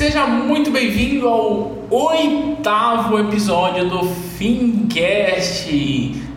Seja muito bem-vindo ao oitavo episódio do Fincast.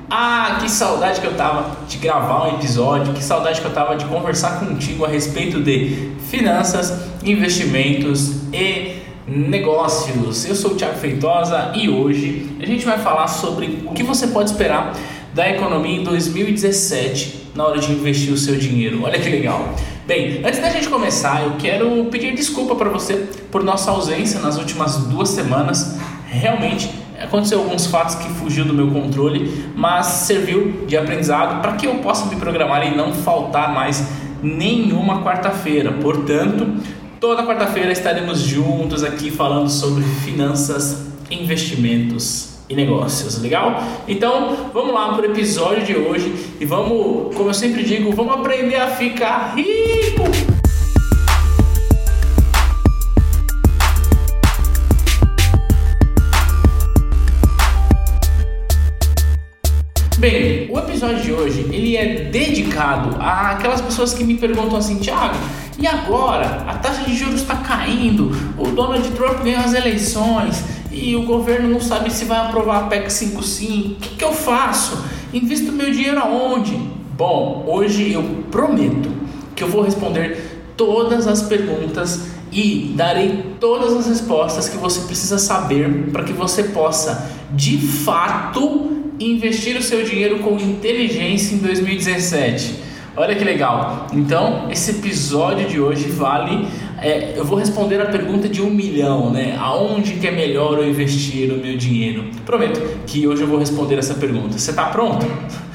Ah, que saudade que eu tava de gravar um episódio, que saudade que eu tava de conversar contigo a respeito de finanças, investimentos e negócios. Eu sou o Thiago Feitosa e hoje a gente vai falar sobre o que você pode esperar da economia em 2017 na hora de investir o seu dinheiro. Olha que legal. Bem, antes da gente começar, eu quero pedir desculpa para você por nossa ausência nas últimas duas semanas. Realmente aconteceu alguns fatos que fugiu do meu controle, mas serviu de aprendizado para que eu possa me programar e não faltar mais nenhuma quarta-feira. Portanto, toda quarta-feira estaremos juntos aqui falando sobre finanças, investimentos e negócios, legal? Então, vamos lá para o episódio de hoje e vamos, como eu sempre digo, vamos aprender a ficar rico. Bem, o episódio de hoje ele é dedicado àquelas pessoas que me perguntam assim, Thiago, e agora? A taxa de juros está caindo, o Donald Trump ganhou as eleições, e o governo não sabe se vai aprovar a PEC 55. O que, que eu faço? Invisto meu dinheiro aonde? Bom, hoje eu prometo que eu vou responder todas as perguntas e darei todas as respostas que você precisa saber para que você possa, de fato, investir o seu dinheiro com inteligência em 2017. Olha que legal! Então, esse episódio de hoje vale. É, eu vou responder a pergunta de um milhão, né? Aonde que é melhor eu investir o meu dinheiro? Prometo que hoje eu vou responder essa pergunta. Você está pronto?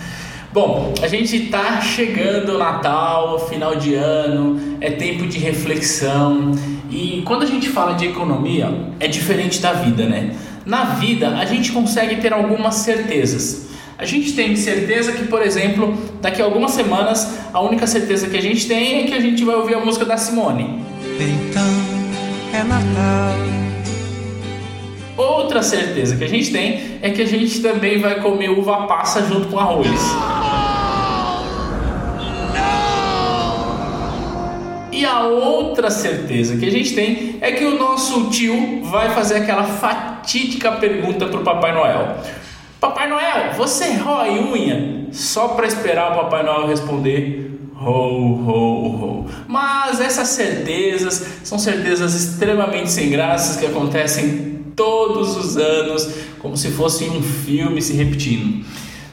Bom, a gente está chegando o Natal, final de ano, é tempo de reflexão e quando a gente fala de economia é diferente da vida, né? Na vida a gente consegue ter algumas certezas. A gente tem certeza que, por exemplo, daqui a algumas semanas, a única certeza que a gente tem é que a gente vai ouvir a música da Simone. Então é Natal. Outra certeza que a gente tem é que a gente também vai comer uva passa junto com arroz. E a outra certeza que a gente tem é que o nosso tio vai fazer aquela fatídica pergunta para o Papai Noel: Papai Noel, você rói unha? Só para esperar o Papai Noel responder ho, ho, ho. Mas essas certezas são certezas extremamente sem graças que acontecem todos os anos, como se fosse um filme se repetindo.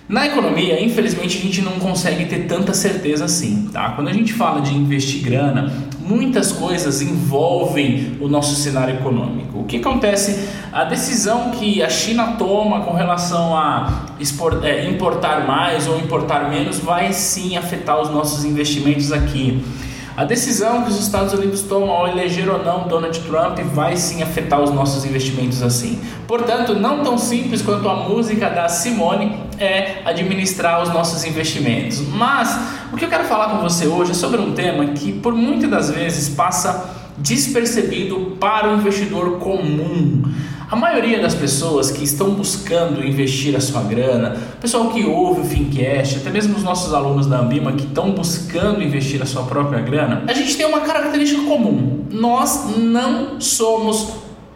Na economia, infelizmente, a gente não consegue ter tanta certeza assim, tá? Quando a gente fala de investir grana, muitas coisas envolvem o nosso cenário econômico. O que acontece? A decisão que a China toma com relação a é, importar mais ou importar menos vai sim afetar os nossos investimentos aqui. A decisão que os Estados Unidos tomam ao eleger ou não Donald Trump vai sim afetar os nossos investimentos assim. Portanto, não tão simples quanto a música da Simone é administrar os nossos investimentos. Mas o que eu quero falar com você hoje é sobre um tema que por muitas das vezes passa despercebido para o investidor comum. A maioria das pessoas que estão buscando investir a sua grana, o pessoal que ouve o Fincast, até mesmo os nossos alunos da Ambima que estão buscando investir a sua própria grana, a gente tem uma característica comum. Nós não somos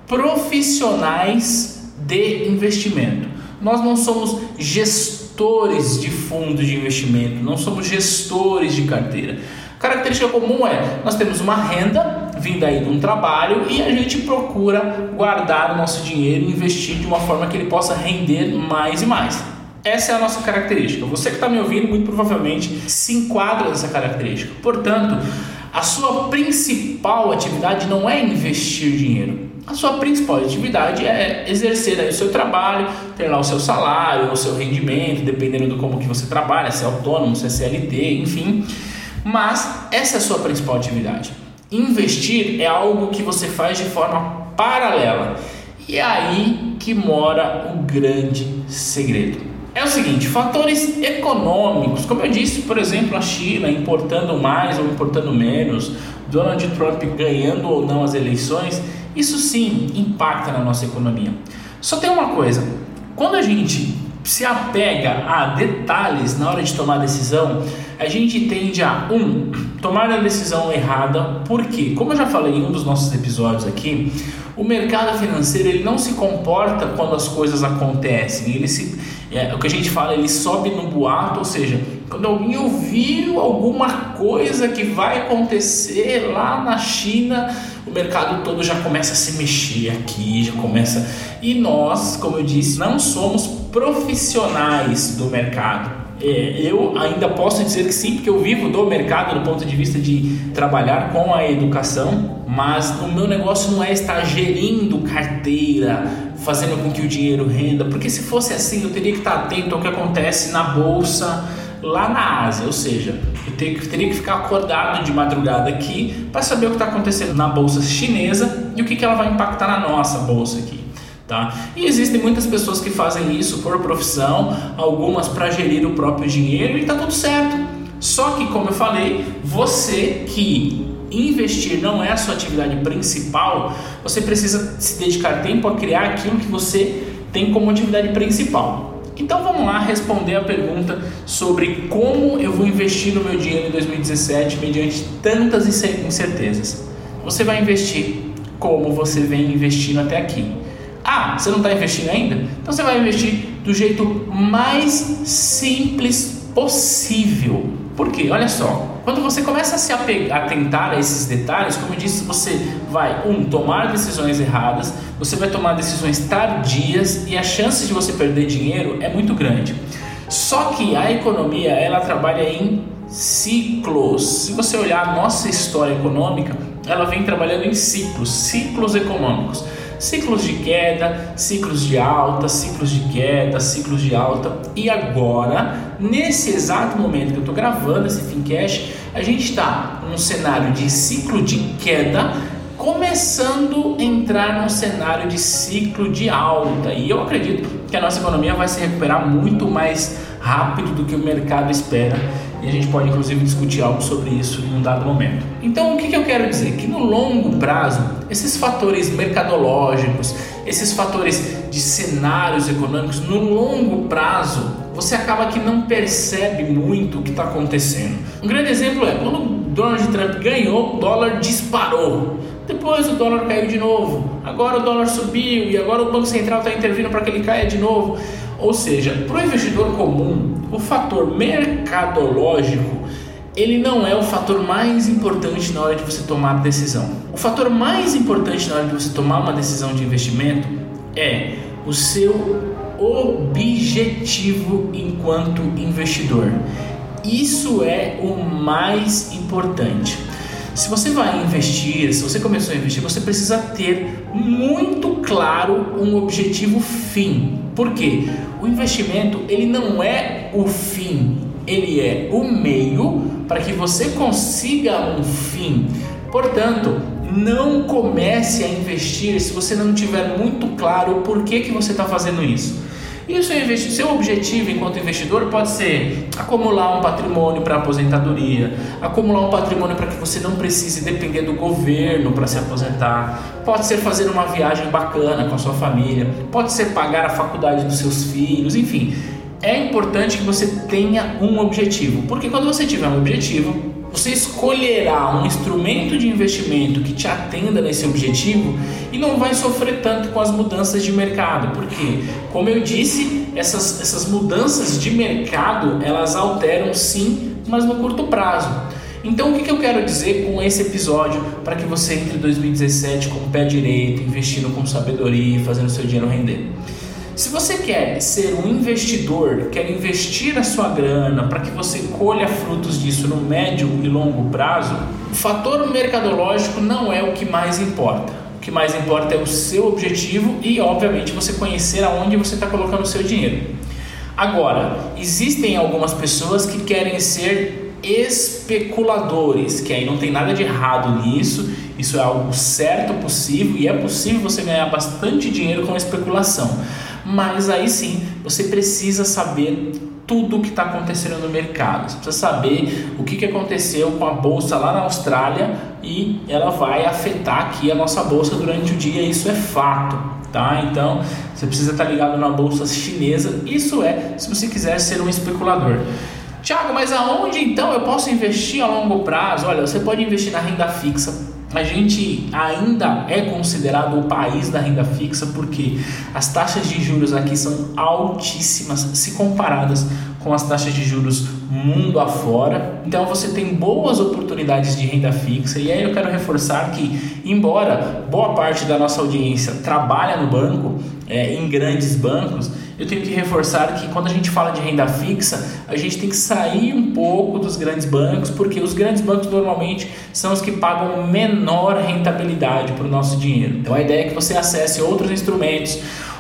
profissionais de investimento. Nós não somos gestores de fundo de investimento, não somos gestores de carteira. Característica comum é nós temos uma renda vinda aí de um trabalho e a gente procura guardar o nosso dinheiro e investir de uma forma que ele possa render mais e mais. Essa é a nossa característica. Você que está me ouvindo, muito provavelmente se enquadra nessa característica. Portanto, a sua principal atividade não é investir dinheiro. A sua principal atividade é exercer aí o seu trabalho, ter lá o seu salário, o seu rendimento, dependendo do como que você trabalha, se é autônomo, se é CLT, enfim. Mas essa é a sua principal atividade. Investir é algo que você faz de forma paralela. E é aí que mora o grande segredo. É o seguinte, fatores econômicos, como eu disse, por exemplo, a China importando mais ou importando menos, Donald Trump ganhando ou não as eleições, isso sim impacta na nossa economia. Só tem uma coisa, quando a gente se apega a detalhes na hora de tomar decisão, a gente tende a um tomar a decisão errada, porque, como eu já falei em um dos nossos episódios aqui, o mercado financeiro ele não se comporta quando as coisas acontecem, ele se é, o que a gente fala, ele sobe no boato, ou seja, quando alguém ouviu alguma coisa que vai acontecer lá na China, o mercado todo já começa a se mexer aqui, já começa. E nós, como eu disse, não somos profissionais do mercado. É, eu ainda posso dizer que sim, porque eu vivo do mercado do ponto de vista de trabalhar com a educação, mas o meu negócio não é estar gerindo carteira, fazendo com que o dinheiro renda, porque se fosse assim eu teria que estar atento ao que acontece na bolsa lá na Ásia, ou seja, eu teria que, ficar acordado de madrugada aqui para saber o que está acontecendo na bolsa chinesa e o que, que ela vai impactar na nossa bolsa aqui. Tá? E existem muitas pessoas que fazem isso por profissão, algumas para gerir o próprio dinheiro e está tudo certo. Só que, como eu falei, você que investir não é a sua atividade principal, você precisa se dedicar tempo a criar aquilo que você tem como atividade principal. Então vamos lá responder a pergunta sobre como eu vou investir no meu dinheiro em 2017 mediante tantas incertezas. Você vai investir como você vem investindo até aqui. Ah, você não está investindo ainda? Então você vai investir do jeito mais simples possível. Por quê? Olha só, quando você começa a se atentar a esses detalhes, como eu disse, você vai, um, tomar decisões erradas, você vai tomar decisões tardias e a chance de você perder dinheiro é muito grande. Só que a economia, ela trabalha em ciclos. Se você olhar a nossa história econômica, ela vem trabalhando em ciclos, ciclos econômicos ciclos de queda, ciclos de alta, ciclos de queda, ciclos de alta. E agora, nesse exato momento que eu estou gravando esse Fincast, a gente está num cenário de ciclo de queda, começando a entrar num cenário de ciclo de alta. E eu acredito que a nossa economia vai se recuperar muito mais rápido do que o mercado espera e a gente pode inclusive discutir algo sobre isso em um dado momento. Então, o que, eu quero dizer? Que no longo prazo, esses fatores mercadológicos, esses fatores de cenários econômicos, no longo prazo, você acaba que não percebe muito o que está acontecendo. Um grande exemplo é quando Donald Trump ganhou, o dólar disparou. Depois o dólar caiu de novo. Agora o dólar subiu e agora o Banco Central está intervindo para que ele caia de novo. Ou seja, para o investidor comum, o fator mercadológico ele não é o fator mais importante na hora de você tomar a decisão. O fator mais importante na hora de você tomar uma decisão de investimento é o seu objetivo enquanto investidor. Isso é o mais importante. Se você vai investir, se você começou a investir, você precisa ter muito claro um objetivo fim. Por quê? O investimento ele não é o fim, ele é o meio para que você consiga um fim. Portanto, não comece a investir se você não tiver muito claro o porquê que você está fazendo isso. E o seu, seu objetivo enquanto investidor pode ser acumular um patrimônio para aposentadoria, acumular um patrimônio para que você não precise depender do governo para se aposentar, pode ser fazer uma viagem bacana com a sua família, pode ser pagar a faculdade dos seus filhos, enfim. É importante que você tenha um objetivo, porque quando você tiver um objetivo, você escolherá um instrumento de investimento que te atenda nesse objetivo e não vai sofrer tanto com as mudanças de mercado, porque, como eu disse, essas, essas mudanças de mercado elas alteram sim, mas no curto prazo. Então, o que, que eu quero dizer com esse episódio para que você entre 2017 com o pé direito, investindo com sabedoria e fazendo seu dinheiro render? Se você quer ser um investidor, quer investir a sua grana para que você colha frutos disso no médio e longo prazo, o fator mercadológico não é o que mais importa. O que mais importa é o seu objetivo e, obviamente, você conhecer aonde você está colocando o seu dinheiro. Agora, existem algumas pessoas que querem ser especuladores, que aí não tem nada de errado nisso, isso é algo certo, possível e é possível você ganhar bastante dinheiro com especulação mas aí sim você precisa saber tudo o que está acontecendo no mercado. Você precisa saber o que, que aconteceu com a bolsa lá na Austrália e ela vai afetar aqui a nossa bolsa durante o dia, isso é fato. Tá? Então você precisa estar tá ligado na bolsa chinesa. Isso é se você quiser ser um especulador. Tiago, mas aonde então eu posso investir a longo prazo? Olha, você pode investir na renda fixa. A gente ainda é considerado o país da renda fixa porque as taxas de juros aqui são altíssimas se comparadas com as taxas de juros mundo afora. Então você tem boas oportunidades de renda fixa e aí eu quero reforçar que, embora boa parte da nossa audiência trabalha no banco, é, em grandes bancos, eu tenho que reforçar que quando a gente fala de renda fixa, a gente tem que sair um pouco dos grandes bancos, porque os grandes bancos normalmente são os que pagam menor rentabilidade para o nosso dinheiro. Então a ideia é que você acesse outros instrumentos,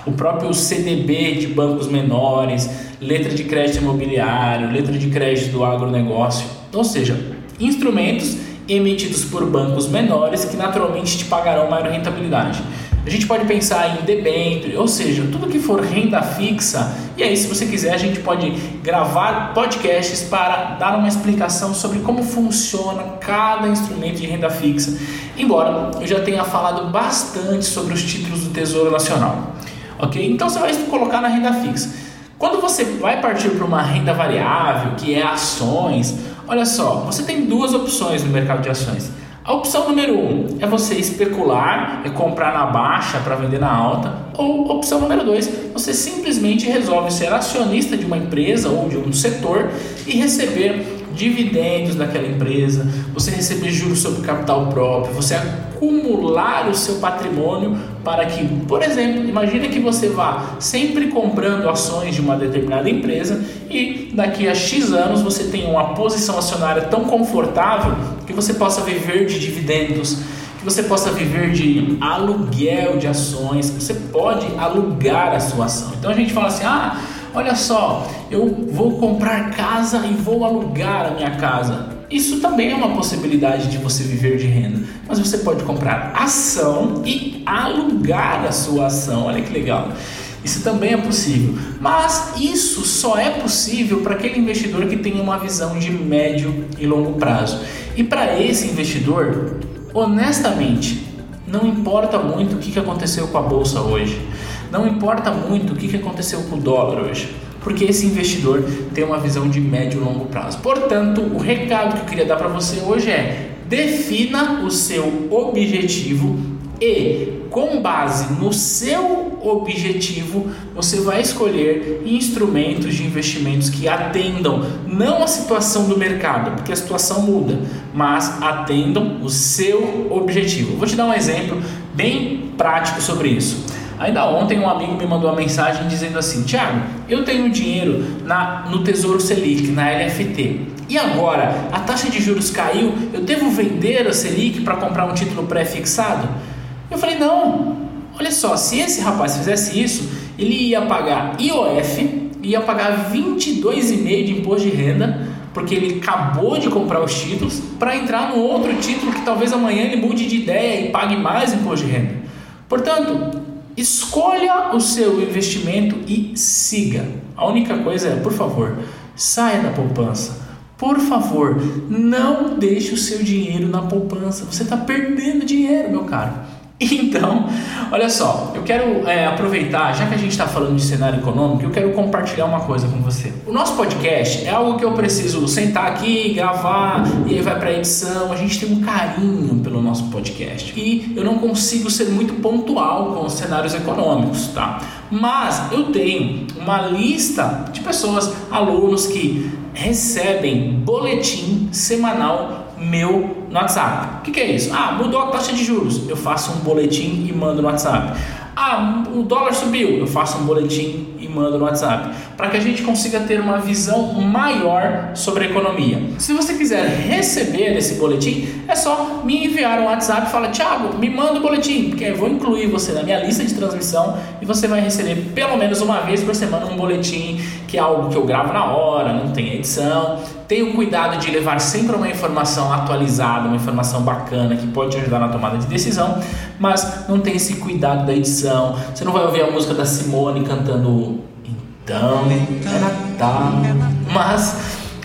o próprio CDB de bancos menores, letra de crédito imobiliário, letra de crédito do agronegócio, ou seja, instrumentos emitidos por bancos menores que naturalmente te pagarão maior rentabilidade. A gente pode pensar em debênture, ou seja, tudo que for renda fixa. E aí, se você quiser, a gente pode gravar podcasts para dar uma explicação sobre como funciona cada instrumento de renda fixa. Embora eu já tenha falado bastante sobre os títulos do Tesouro Nacional. Ok? Então você vai colocar na renda fixa. Quando você vai partir para uma renda variável, que é ações, olha só, você tem duas opções no mercado de ações. A opção número um é você especular, é comprar na baixa para vender na alta. Ou opção número dois, você simplesmente resolve ser acionista de uma empresa ou de um setor e receber dividendos daquela empresa, você receber juros sobre capital próprio, você acumular o seu patrimônio para que, por exemplo, imagine que você vá sempre comprando ações de uma determinada empresa e daqui a X anos você tenha uma posição acionária tão confortável que você possa viver de dividendos, que você possa viver de aluguel de ações, que você pode alugar a sua ação. Então a gente fala assim: "Ah, Olha só, eu vou comprar casa e vou alugar a minha casa. Isso também é uma possibilidade de você viver de renda. Mas você pode comprar ação e alugar a sua ação. Olha que legal. Isso também é possível. Mas isso só é possível para aquele investidor que tem uma visão de médio e longo prazo. E para esse investidor, honestamente, não importa muito o que aconteceu com a bolsa hoje. Não importa muito o que aconteceu com o dólar hoje, porque esse investidor tem uma visão de médio e longo prazo. Portanto, o recado que eu queria dar para você hoje é: defina o seu objetivo e, com base no seu objetivo, você vai escolher instrumentos de investimentos que atendam não a situação do mercado, porque a situação muda, mas atendam o seu objetivo. Vou te dar um exemplo bem prático sobre isso. Ainda ontem um amigo me mandou uma mensagem dizendo assim: Tiago, eu tenho dinheiro na, no Tesouro Selic, na LFT. E agora, a taxa de juros caiu, eu devo vender a Selic para comprar um título pré-fixado? Eu falei: não. Olha só, se esse rapaz fizesse isso, ele ia pagar IOF, ia pagar 22,5% de imposto de renda, porque ele acabou de comprar os títulos, para entrar no outro título que talvez amanhã ele mude de ideia e pague mais imposto de renda. Portanto, Escolha o seu investimento e siga. A única coisa é, por favor, saia da poupança. Por favor, não deixe o seu dinheiro na poupança. Você está perdendo dinheiro, meu caro. Então, olha só, eu quero é, aproveitar, já que a gente está falando de cenário econômico, eu quero compartilhar uma coisa com você. O nosso podcast é algo que eu preciso sentar aqui, gravar e aí vai para edição. A gente tem um carinho pelo nosso podcast e eu não consigo ser muito pontual com os cenários econômicos, tá? Mas eu tenho uma lista de pessoas, alunos que recebem boletim semanal meu no WhatsApp. O que, que é isso? Ah, mudou a taxa de juros. Eu faço um boletim e mando no WhatsApp. Ah, o dólar subiu. Eu faço um boletim e mando no WhatsApp. Para que a gente consiga ter uma visão maior sobre a economia. Se você quiser receber esse boletim, é só me enviar um WhatsApp e falar: Thiago, me manda o boletim, porque eu vou incluir você na minha lista de transmissão e você vai receber pelo menos uma vez por semana um boletim que é algo que eu gravo na hora, não tem edição. Tenho cuidado de levar sempre uma informação atualizada, uma informação bacana que pode te ajudar na tomada de decisão, mas não tem esse cuidado da edição. Você não vai ouvir a música da Simone cantando Então é Natal, mas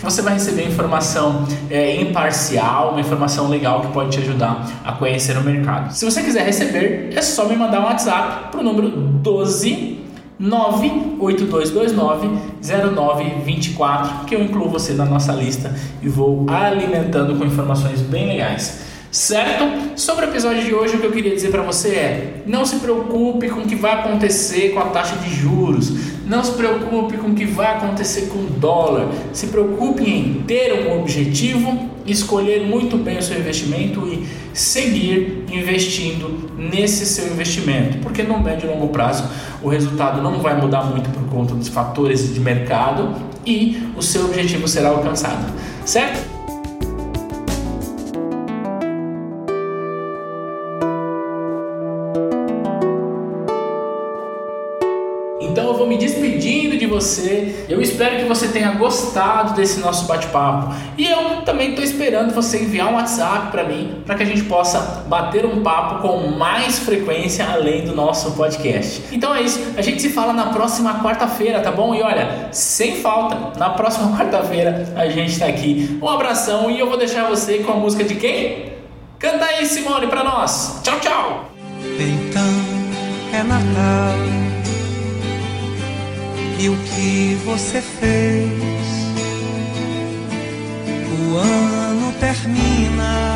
você vai receber informação é, imparcial, uma informação legal que pode te ajudar a conhecer o mercado. Se você quiser receber, é só me mandar um WhatsApp para o número 12 98229-0924, que eu incluo você na nossa lista e vou alimentando com informações bem legais. Certo? Sobre o episódio de hoje, o que eu queria dizer para você é: não se preocupe com o que vai acontecer com a taxa de juros, não se preocupe com o que vai acontecer com o dólar, se preocupe em ter um objetivo, escolher muito bem o seu investimento e seguir investindo nesse seu investimento, porque no médio e longo prazo. O resultado não vai mudar muito por conta dos fatores de mercado e o seu objetivo será alcançado, certo? Me despedindo de você. Eu espero que você tenha gostado desse nosso bate-papo. E eu também estou esperando você enviar um WhatsApp para mim, para que a gente possa bater um papo com mais frequência além do nosso podcast. Então é isso. A gente se fala na próxima quarta-feira, tá bom? E olha, sem falta, na próxima quarta-feira a gente está aqui. Um abração e eu vou deixar você com a música de quem? Canta aí, Simone, para nós. Tchau, tchau. Então é Natal e o que você fez. O ano termina